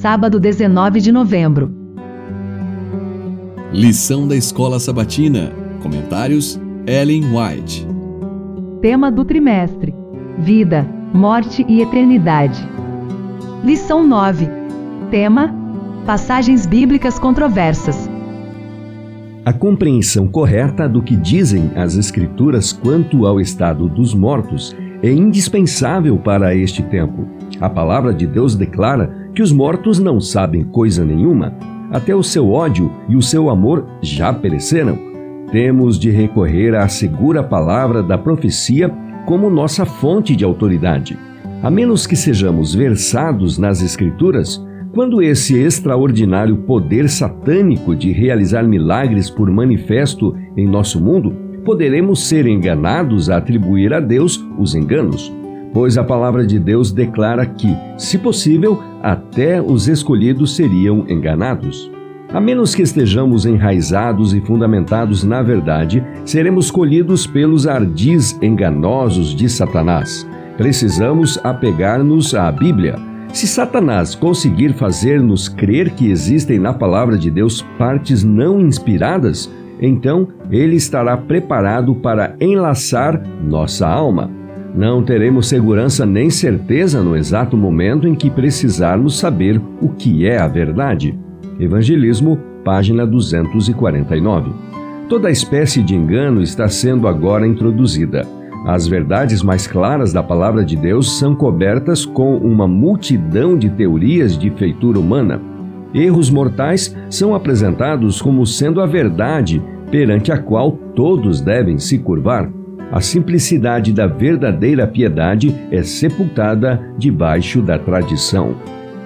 sábado 19 de novembro. Lição da Escola Sabatina. Comentários: Ellen White. Tema do trimestre: Vida, Morte e Eternidade. Lição 9. Tema: Passagens bíblicas controversas. A compreensão correta do que dizem as Escrituras quanto ao estado dos mortos é indispensável para este tempo. A palavra de Deus declara que os mortos não sabem coisa nenhuma, até o seu ódio e o seu amor já pereceram. Temos de recorrer à segura palavra da profecia como nossa fonte de autoridade. A menos que sejamos versados nas Escrituras, quando esse extraordinário poder satânico de realizar milagres por manifesto em nosso mundo, poderemos ser enganados a atribuir a Deus os enganos. Pois a palavra de Deus declara que, se possível, até os escolhidos seriam enganados. A menos que estejamos enraizados e fundamentados na verdade, seremos colhidos pelos ardis enganosos de Satanás. Precisamos apegar-nos à Bíblia. Se Satanás conseguir fazer-nos crer que existem na palavra de Deus partes não inspiradas, então ele estará preparado para enlaçar nossa alma. Não teremos segurança nem certeza no exato momento em que precisarmos saber o que é a verdade. Evangelismo, página 249. Toda espécie de engano está sendo agora introduzida. As verdades mais claras da palavra de Deus são cobertas com uma multidão de teorias de feitura humana. Erros mortais são apresentados como sendo a verdade perante a qual todos devem se curvar. A simplicidade da verdadeira piedade é sepultada debaixo da tradição.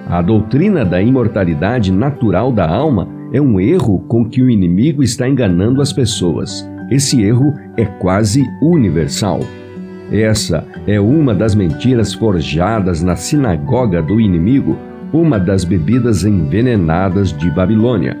A doutrina da imortalidade natural da alma é um erro com que o inimigo está enganando as pessoas. Esse erro é quase universal. Essa é uma das mentiras forjadas na sinagoga do inimigo, uma das bebidas envenenadas de Babilônia.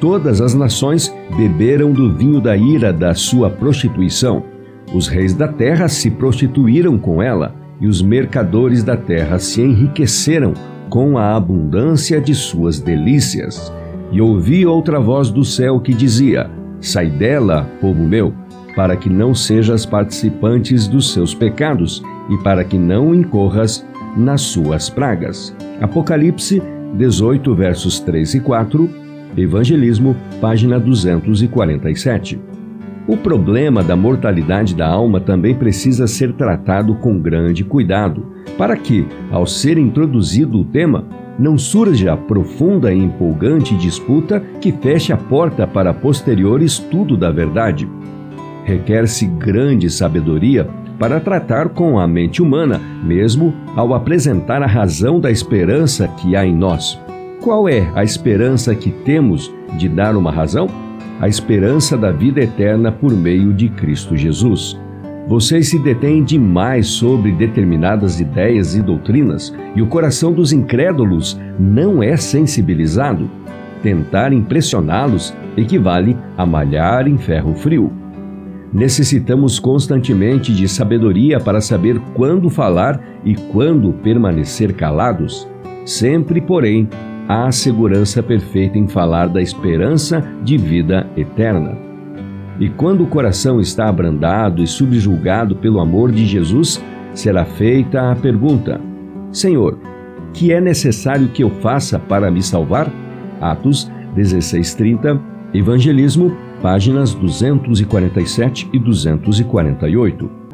Todas as nações beberam do vinho da ira da sua prostituição os reis da terra se prostituíram com ela, e os mercadores da terra se enriqueceram com a abundância de suas delícias. E ouvi outra voz do céu que dizia: Sai dela, povo meu, para que não sejas participantes dos seus pecados e para que não incorras nas suas pragas. Apocalipse 18, versos 3 e 4, Evangelismo, página 247. O problema da mortalidade da alma também precisa ser tratado com grande cuidado, para que, ao ser introduzido o tema, não surja profunda e empolgante disputa que feche a porta para posterior estudo da verdade. Requer-se grande sabedoria para tratar com a mente humana, mesmo ao apresentar a razão da esperança que há em nós. Qual é a esperança que temos de dar uma razão? A esperança da vida eterna por meio de Cristo Jesus. Vocês se detêm demais sobre determinadas ideias e doutrinas e o coração dos incrédulos não é sensibilizado. Tentar impressioná-los equivale a malhar em ferro frio. Necessitamos constantemente de sabedoria para saber quando falar e quando permanecer calados. Sempre, porém, há segurança perfeita em falar da esperança de vida eterna. E quando o coração está abrandado e subjulgado pelo amor de Jesus, será feita a pergunta: Senhor, que é necessário que eu faça para me salvar? Atos 16:30, Evangelismo, páginas 247 e 248.